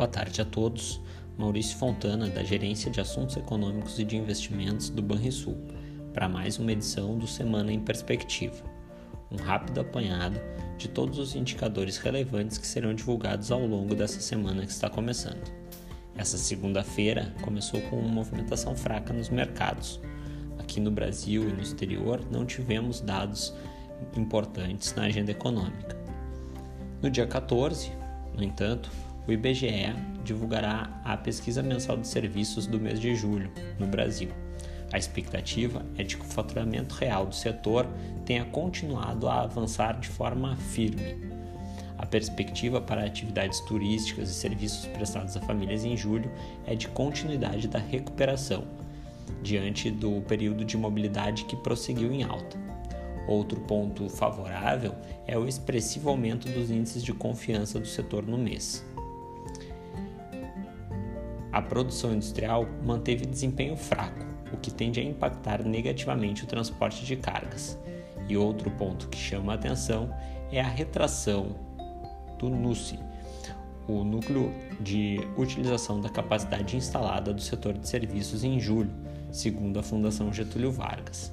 Boa tarde a todos. Maurício Fontana, da Gerência de Assuntos Econômicos e de Investimentos do Banrisul, para mais uma edição do Semana em Perspectiva. Um rápido apanhado de todos os indicadores relevantes que serão divulgados ao longo dessa semana que está começando. Essa segunda-feira começou com uma movimentação fraca nos mercados. Aqui no Brasil e no exterior não tivemos dados importantes na agenda econômica. No dia 14, no entanto, o IBGE divulgará a pesquisa mensal de serviços do mês de julho no Brasil. A expectativa é de que o faturamento real do setor tenha continuado a avançar de forma firme. A perspectiva para atividades turísticas e serviços prestados a famílias em julho é de continuidade da recuperação, diante do período de mobilidade que prosseguiu em alta. Outro ponto favorável é o expressivo aumento dos índices de confiança do setor no mês. A produção industrial manteve desempenho fraco, o que tende a impactar negativamente o transporte de cargas. E outro ponto que chama a atenção é a retração do NUSI, o núcleo de utilização da capacidade instalada do setor de serviços em julho, segundo a Fundação Getúlio Vargas.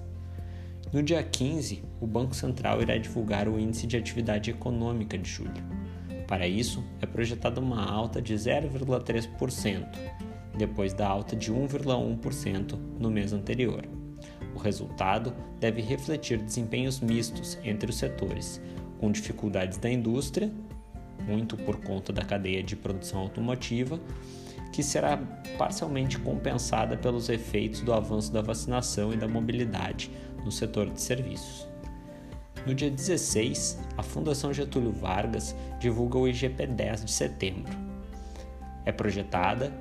No dia 15, o Banco Central irá divulgar o Índice de Atividade Econômica de julho. Para isso, é projetada uma alta de 0,3%, depois da alta de 1,1% no mês anterior. O resultado deve refletir desempenhos mistos entre os setores, com dificuldades da indústria, muito por conta da cadeia de produção automotiva, que será parcialmente compensada pelos efeitos do avanço da vacinação e da mobilidade no setor de serviços. No dia 16, a Fundação Getúlio Vargas divulga o IGP 10 de setembro. É projetada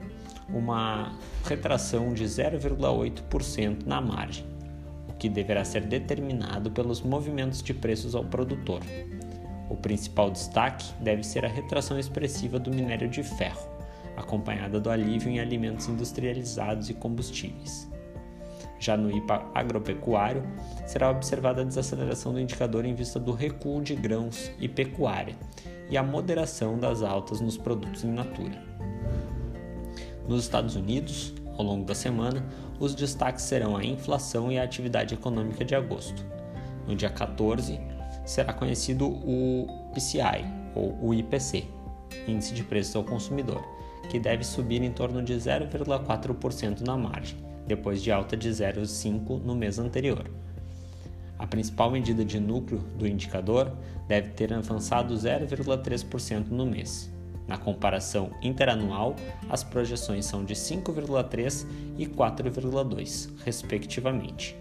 uma retração de 0,8% na margem, o que deverá ser determinado pelos movimentos de preços ao produtor. O principal destaque deve ser a retração expressiva do minério de ferro, acompanhada do alívio em alimentos industrializados e combustíveis. Já no IPA agropecuário, será observada a desaceleração do indicador em vista do recuo de grãos e pecuária e a moderação das altas nos produtos in natura. Nos Estados Unidos, ao longo da semana, os destaques serão a inflação e a atividade econômica de agosto. No dia 14, será conhecido o PCI, ou o IPC, Índice de Preços ao Consumidor, que deve subir em torno de 0,4% na margem depois de alta de 0,5 no mês anterior. A principal medida de núcleo do indicador deve ter avançado 0,3% no mês. Na comparação interanual, as projeções são de 5,3 e 4,2, respectivamente.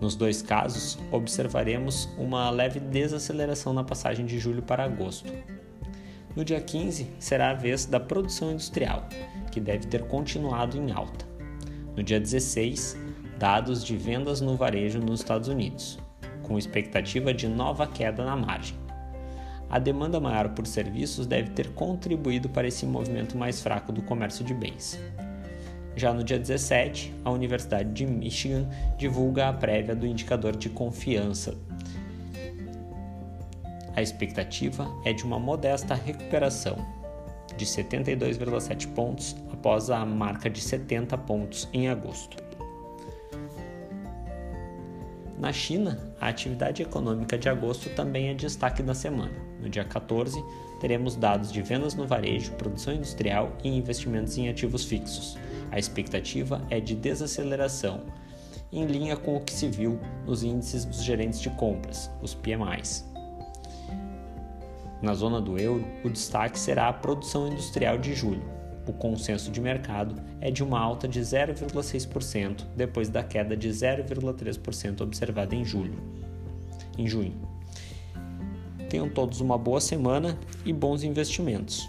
Nos dois casos, observaremos uma leve desaceleração na passagem de julho para agosto. No dia 15, será a vez da produção industrial, que deve ter continuado em alta. No dia 16, dados de vendas no varejo nos Estados Unidos, com expectativa de nova queda na margem. A demanda maior por serviços deve ter contribuído para esse movimento mais fraco do comércio de bens. Já no dia 17, a Universidade de Michigan divulga a prévia do indicador de confiança. A expectativa é de uma modesta recuperação, de 72,7 pontos após a marca de 70 pontos em agosto. Na China, a atividade econômica de agosto também é destaque da semana. No dia 14, teremos dados de vendas no varejo, produção industrial e investimentos em ativos fixos. A expectativa é de desaceleração, em linha com o que se viu nos índices dos gerentes de compras, os PMIs. Na zona do euro, o destaque será a produção industrial de julho. O consenso de mercado é de uma alta de 0,6% depois da queda de 0,3% observada em julho. Em junho. Tenham todos uma boa semana e bons investimentos.